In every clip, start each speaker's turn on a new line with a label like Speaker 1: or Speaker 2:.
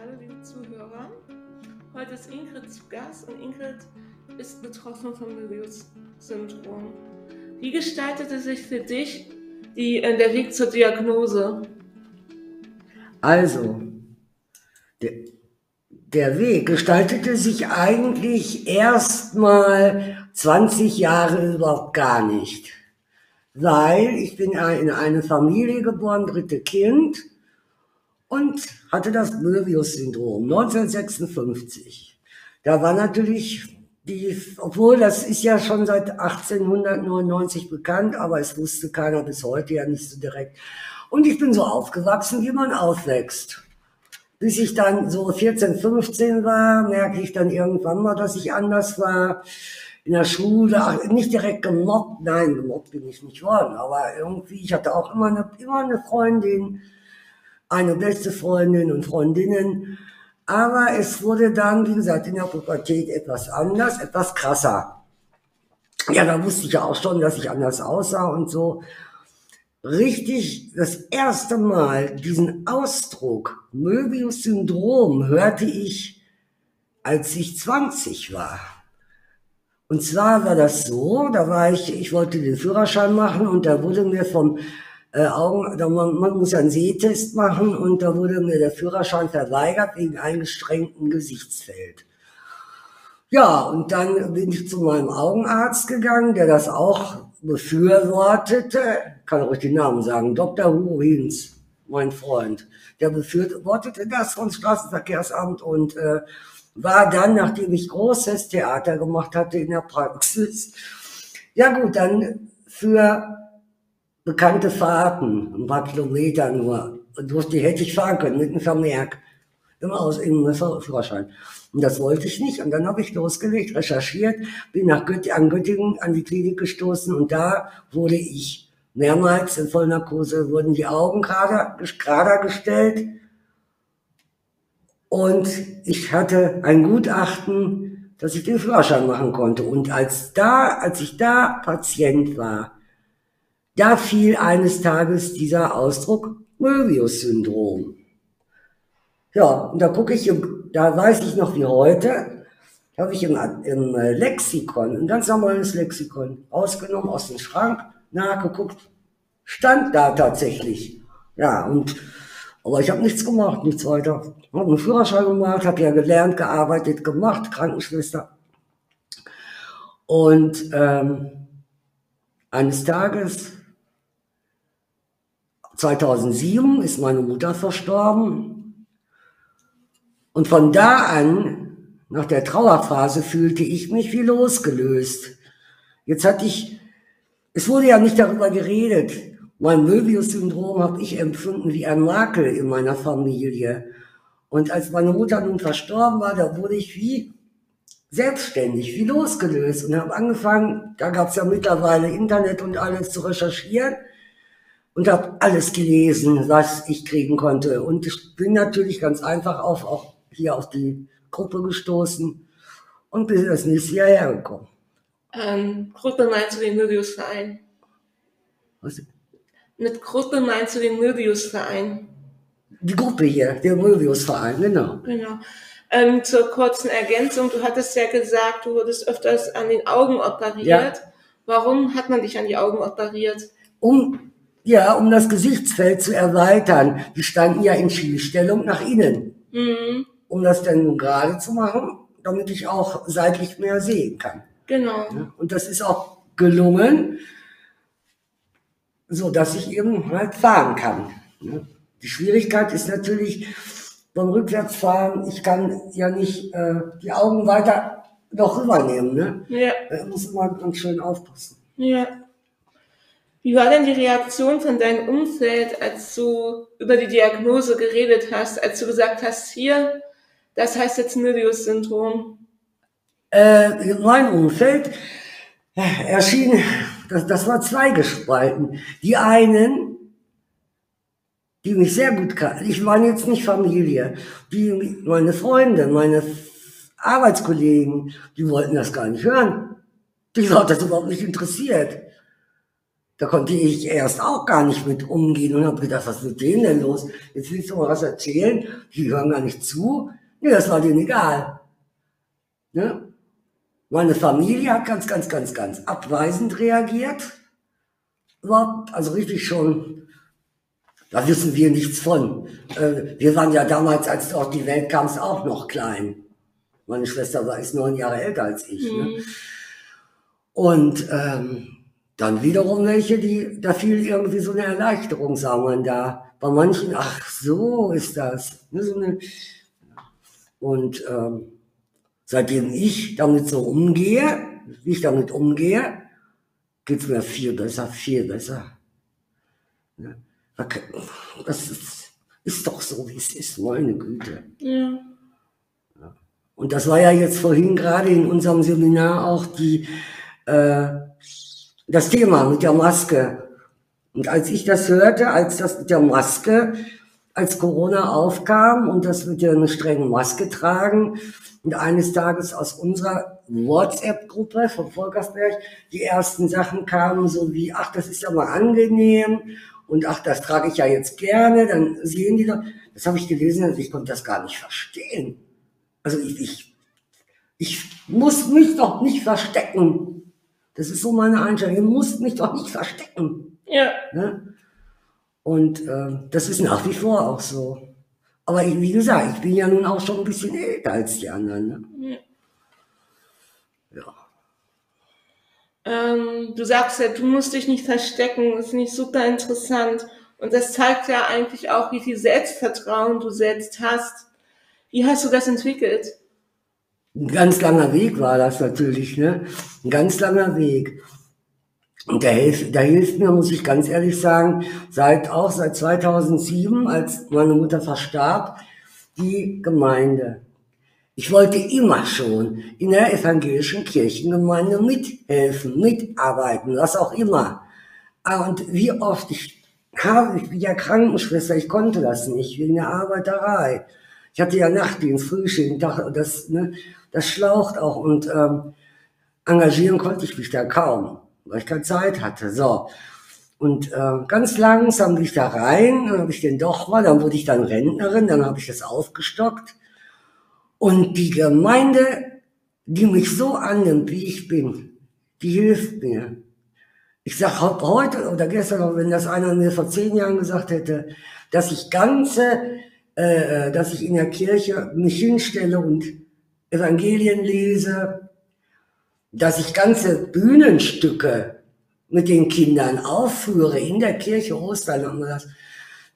Speaker 1: Hallo liebe Zuhörer. Heute ist Ingrid zu Gast und Ingrid ist betroffen vom Möbius-Syndrom. Wie gestaltete sich für dich die, äh, der Weg zur Diagnose?
Speaker 2: Also, der, der Weg gestaltete sich eigentlich erstmal 20 Jahre überhaupt gar nicht. Weil ich bin in eine Familie geboren, dritte Kind, und hatte das Möbius-Syndrom 1956. Da war natürlich die, obwohl das ist ja schon seit 1899 bekannt, aber es wusste keiner bis heute ja nicht so direkt. Und ich bin so aufgewachsen, wie man aufwächst. Bis ich dann so 14, 15 war, merke ich dann irgendwann mal, dass ich anders war. In der Schule, nicht direkt gemobbt, nein, gemobbt bin ich nicht worden, aber irgendwie, ich hatte auch immer eine, immer eine Freundin, eine beste Freundin und Freundinnen. Aber es wurde dann, wie gesagt, in der Pubertät etwas anders, etwas krasser. Ja, da wusste ich ja auch schon, dass ich anders aussah und so. Richtig, das erste Mal diesen Ausdruck Möbius-Syndrom hörte ich, als ich 20 war. Und zwar war das so, da war ich, ich wollte den Führerschein machen und da wurde mir vom äh, Augen, da man, man muss einen Sehtest machen und da wurde mir der Führerschein verweigert wegen eingeschränkten Gesichtsfeld. Ja, und dann bin ich zu meinem Augenarzt gegangen, der das auch befürwortete, kann ruhig den Namen sagen, Dr. Hugo Hinz, mein Freund, der befürwortete das vom Straßenverkehrsamt und äh, war dann, nachdem ich großes Theater gemacht hatte in der Praxis, ja gut, dann für bekannte Fahrten, ein paar Kilometer nur. Und durch die hätte ich fahren können mit einem Vermerk. Immer aus irgendeinem Führerschein. Und das wollte ich nicht. Und dann habe ich losgelegt, recherchiert, bin nach Göttingen, an Göttingen an die Klinik gestoßen und da wurde ich mehrmals in Vollnarkose, wurden die Augen gerade gestellt. Und ich hatte ein Gutachten, dass ich den Führerschein machen konnte. Und als da, als ich da Patient war, da fiel eines Tages dieser Ausdruck Möbius-Syndrom. Ja, und da gucke ich, da weiß ich noch wie heute, habe ich im, im Lexikon, ein ganz normales Lexikon, ausgenommen aus dem Schrank, nachgeguckt, stand da tatsächlich. Ja, und aber ich habe nichts gemacht, nichts weiter. Habe einen Führerschein gemacht, habe ja gelernt, gearbeitet, gemacht, Krankenschwester. Und ähm, eines Tages 2007 ist meine Mutter verstorben. Und von da an, nach der Trauerphase, fühlte ich mich wie losgelöst. Jetzt hatte ich, es wurde ja nicht darüber geredet. Mein Möbius-Syndrom habe ich empfunden wie ein Makel in meiner Familie. Und als meine Mutter nun verstorben war, da wurde ich wie selbstständig, wie losgelöst und habe angefangen, da gab es ja mittlerweile Internet und alles zu recherchieren und habe alles gelesen, was ich kriegen konnte. Und ich bin natürlich ganz einfach auf, auch hier auf die Gruppe gestoßen und bin das nächste Jahr hergekommen.
Speaker 1: Ähm, Gruppe meinst du den Möbius-Verein?
Speaker 2: Was?
Speaker 1: Mit Gruppe meinst du den Möbius-Verein?
Speaker 2: Die Gruppe hier, der Möbius-Verein, genau.
Speaker 1: Genau. Ähm, zur kurzen Ergänzung, du hattest ja gesagt, du wurdest öfters an den Augen operiert. Ja. Warum hat man dich an die Augen operiert?
Speaker 2: Um ja, um das Gesichtsfeld zu erweitern. Die standen ja in Schielstellung nach innen. Mhm. Um das dann nun gerade zu machen, damit ich auch seitlich mehr sehen kann.
Speaker 1: Genau.
Speaker 2: Und das ist auch gelungen, so dass ich eben halt fahren kann. Die Schwierigkeit ist natürlich beim Rückwärtsfahren, ich kann ja nicht äh, die Augen weiter noch rübernehmen. Ne?
Speaker 1: Ja.
Speaker 2: Da muss man ganz schön aufpassen.
Speaker 1: Ja. Wie war denn die Reaktion von deinem Umfeld, als du über die Diagnose geredet hast, als du gesagt hast, hier, das heißt jetzt Möbius-Syndrom?
Speaker 2: Äh, mein Umfeld erschien, das, das war zweigespalten. Die einen, die mich sehr gut kannten, ich war jetzt nicht Familie, die, meine Freunde, meine Arbeitskollegen, die wollten das gar nicht hören. Die hat das überhaupt nicht interessiert. Da konnte ich erst auch gar nicht mit umgehen und habe gedacht, was ist mit denen denn los? Jetzt willst du mal was erzählen, die hören gar nicht zu. Nee, das war denen egal. Ne? Meine Familie hat ganz, ganz, ganz, ganz abweisend reagiert. Überhaupt, also richtig schon, da wissen wir nichts von. Äh, wir waren ja damals, als du auf die Welt kamst, auch noch klein. Meine Schwester war ist neun Jahre älter als ich. Ne? Mhm. Ne? Und ähm, dann wiederum welche, die, da fiel irgendwie so eine Erleichterung, sagen wir da. Bei manchen, ach, so ist das. Ne, und ähm, seitdem ich damit so umgehe, wie ich damit umgehe, geht's mir viel besser, viel besser. Ne? Das ist, ist doch so, wie es ist, meine Güte. Ja. Und das war ja jetzt vorhin gerade in unserem Seminar auch die, äh, das Thema mit der Maske. Und als ich das hörte, als das mit der Maske, als Corona aufkam und das mit der strengen Maske tragen, und eines Tages aus unserer WhatsApp-Gruppe von Volkersberg die ersten Sachen kamen, so wie, ach, das ist ja mal angenehm und ach, das trage ich ja jetzt gerne, dann sehen die doch, das habe ich gelesen und ich konnte das gar nicht verstehen. Also ich, ich, ich muss mich doch nicht verstecken. Das ist so meine Einstellung. Ihr müsst mich doch nicht verstecken.
Speaker 1: Ja.
Speaker 2: Ne? Und äh, das ist nach wie vor auch so. Aber ich, wie gesagt, ich bin ja nun auch schon ein bisschen älter als die anderen. Ne?
Speaker 1: Ja. ja. Ähm, du sagst ja, du musst dich nicht verstecken. Das finde ich super interessant. Und das zeigt ja eigentlich auch, wie viel Selbstvertrauen du selbst hast. Wie hast du das entwickelt?
Speaker 2: Ein ganz langer Weg war das natürlich, ne? Ein ganz langer Weg. Und da hilft, da hilft mir, muss ich ganz ehrlich sagen, seit auch seit 2007, als meine Mutter verstarb, die Gemeinde. Ich wollte immer schon in der evangelischen Kirchengemeinde mithelfen, mitarbeiten, was auch immer. Ah, und wie oft ich habe, ich bin ja Krankenschwester, ich konnte das nicht wegen der Arbeiterei. Ich hatte ja Nachtdienst, Frühschicht, das, ne, das schlaucht auch und ähm, engagieren konnte ich mich da kaum, weil ich keine Zeit hatte. So. Und äh, ganz langsam bin ich da rein, dann habe ich den doch mal, dann wurde ich dann Rentnerin, dann habe ich das aufgestockt. Und die Gemeinde, die mich so annimmt, wie ich bin, die hilft mir. Ich sage heute oder gestern, wenn das einer mir vor zehn Jahren gesagt hätte, dass ich ganze äh, dass ich in der Kirche mich hinstelle und Evangelien lese, dass ich ganze Bühnenstücke mit den Kindern aufführe in der Kirche Ostern und das.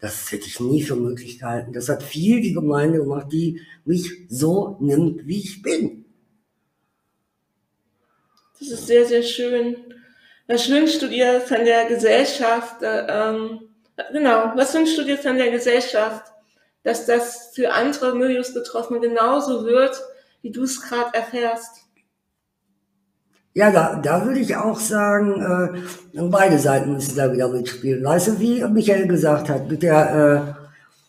Speaker 2: Das hätte ich nie für möglich gehalten. Das hat viel die Gemeinde gemacht, die mich so nimmt, wie ich bin.
Speaker 1: Das ist sehr, sehr schön. Was wünschst du dir von der Gesellschaft? Äh, ähm, genau, was wünschst du dir von der Gesellschaft? Dass das für andere Milius-Betroffene genauso wird, wie du es gerade erfährst.
Speaker 2: Ja, da, da würde ich auch sagen, äh, beide Seiten müssen da wieder mitspielen. Weißt du, wie Michael gesagt hat, mit der, äh,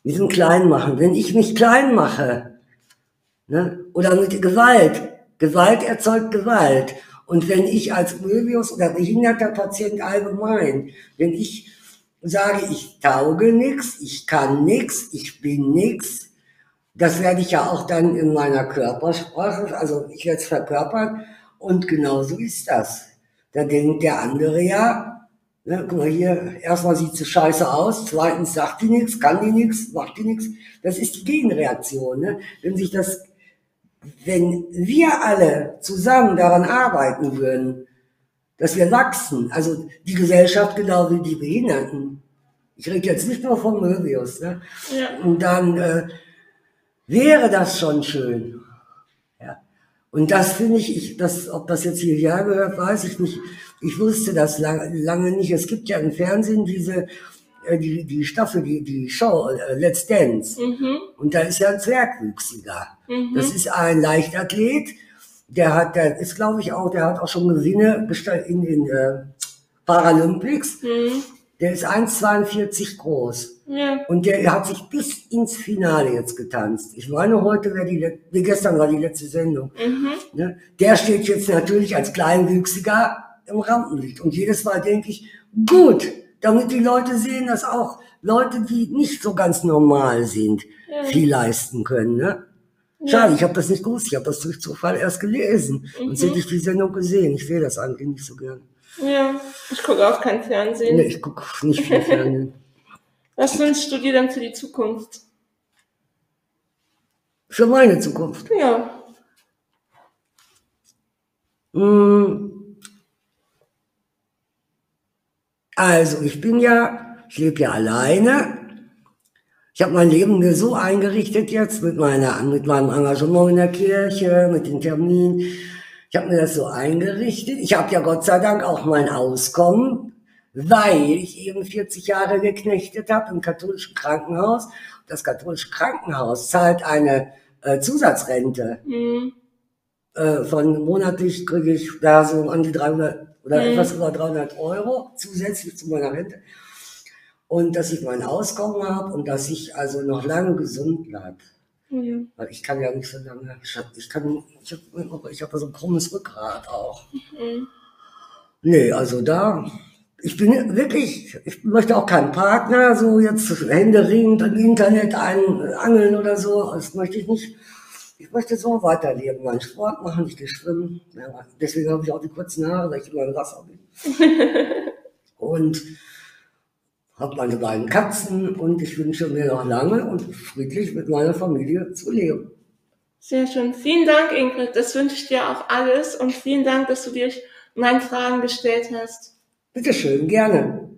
Speaker 2: mit diesem Kleinmachen. Wenn ich mich klein mache, ne, oder mit Gewalt, Gewalt erzeugt Gewalt. Und wenn ich als Möbius oder behinderter Patient allgemein, wenn ich sage, ich tauge nichts, ich kann nichts, ich bin nichts. Das werde ich ja auch dann in meiner Körpersprache, also ich werde es verkörpern und genauso ist das. Da denkt der andere ja, ne, guck mal hier, erstmal sieht sie scheiße aus, zweitens sagt die nichts, kann die nichts, macht die nichts. Das ist die Gegenreaktion. Ne? Wenn sich das, wenn wir alle zusammen daran arbeiten würden, dass wir wachsen. Also die Gesellschaft genau wie die Behinderten. Ich rede jetzt nicht nur von Möbius. Ne? Ja. Und dann äh, wäre das schon schön. Ja. Und das finde ich, ich das, ob das jetzt hierher gehört, weiß ich nicht. Ich wusste das lange, lange nicht. Es gibt ja im Fernsehen diese äh, die, die Staffel, die, die Show äh, Let's Dance. Mhm. Und da ist ja ein Zwergwüchsiger. Mhm. Das ist ein Leichtathlet, der hat, der ist, glaube ich, auch, der hat auch schon Gewinne in den äh, Paralympics. Mhm. Der ist 1,42 groß. Ja. Und der hat sich bis ins Finale jetzt getanzt. Ich meine, heute wäre die, wie gestern war die letzte Sendung. Mhm. Ne? Der steht jetzt natürlich als Kleinwüchsiger im Rampenlicht. Und jedes Mal denke ich, gut, damit die Leute sehen, dass auch Leute, die nicht so ganz normal sind,
Speaker 1: Ja.
Speaker 2: viel leisten können. Ne? Schade, ich habe das nicht gewusst. Ich habe das durch Zufall erst gelesen.
Speaker 1: Mhm.
Speaker 2: hätte ich die Sendung gesehen. Ich sehe das eigentlich nicht so gern.
Speaker 1: Ja, ich gucke auch kein Fernsehen.
Speaker 2: Nee, ich gucke nicht viel Fernsehen.
Speaker 1: Was wünschst du dir dann für die Zukunft?
Speaker 2: Für meine Zukunft.
Speaker 1: Ja.
Speaker 2: Mm. Also, ich bin ja, ich lebe ja alleine. Ich habe mein Leben mir so eingerichtet jetzt mit, meiner, mit meinem Engagement in der Kirche, mit den Terminen. Ich habe mir das so eingerichtet. Ich habe ja Gott sei Dank auch mein Auskommen, weil ich eben 40 Jahre geknechtet habe im katholischen Krankenhaus. Das katholische Krankenhaus zahlt eine äh, Zusatzrente
Speaker 1: Hm.
Speaker 2: äh, von monatlich kriege ich da so an die 300 oder
Speaker 1: Mhm.
Speaker 2: etwas über 300 Euro zusätzlich zu meiner Rente. Und dass ich mein Auskommen habe und dass ich also noch lange gesund bleibe.
Speaker 1: Ja.
Speaker 2: Weil ich kann ja nicht so lange, ich habe ich kann, ich hab, ich hab so ein krummes Rückgrat auch.
Speaker 1: Hm.
Speaker 2: Nee, also da, ich bin wirklich, ich möchte auch keinen Partner, so jetzt händeringend im Internet ein, angeln oder so, das möchte ich nicht. Ich möchte so weiterleben, meinen Sport machen, ich gehe schwimmen. Ja, deswegen habe ich auch die kurzen Haare, weil ich immer im Wasser bin. und habe meine beiden Katzen und ich wünsche mir noch lange und friedlich mit meiner Familie zu leben.
Speaker 1: Sehr schön. Vielen Dank, Ingrid. Das wünsche ich dir auch alles und vielen Dank, dass du dir meinen Fragen gestellt hast.
Speaker 2: Bitte schön, gerne.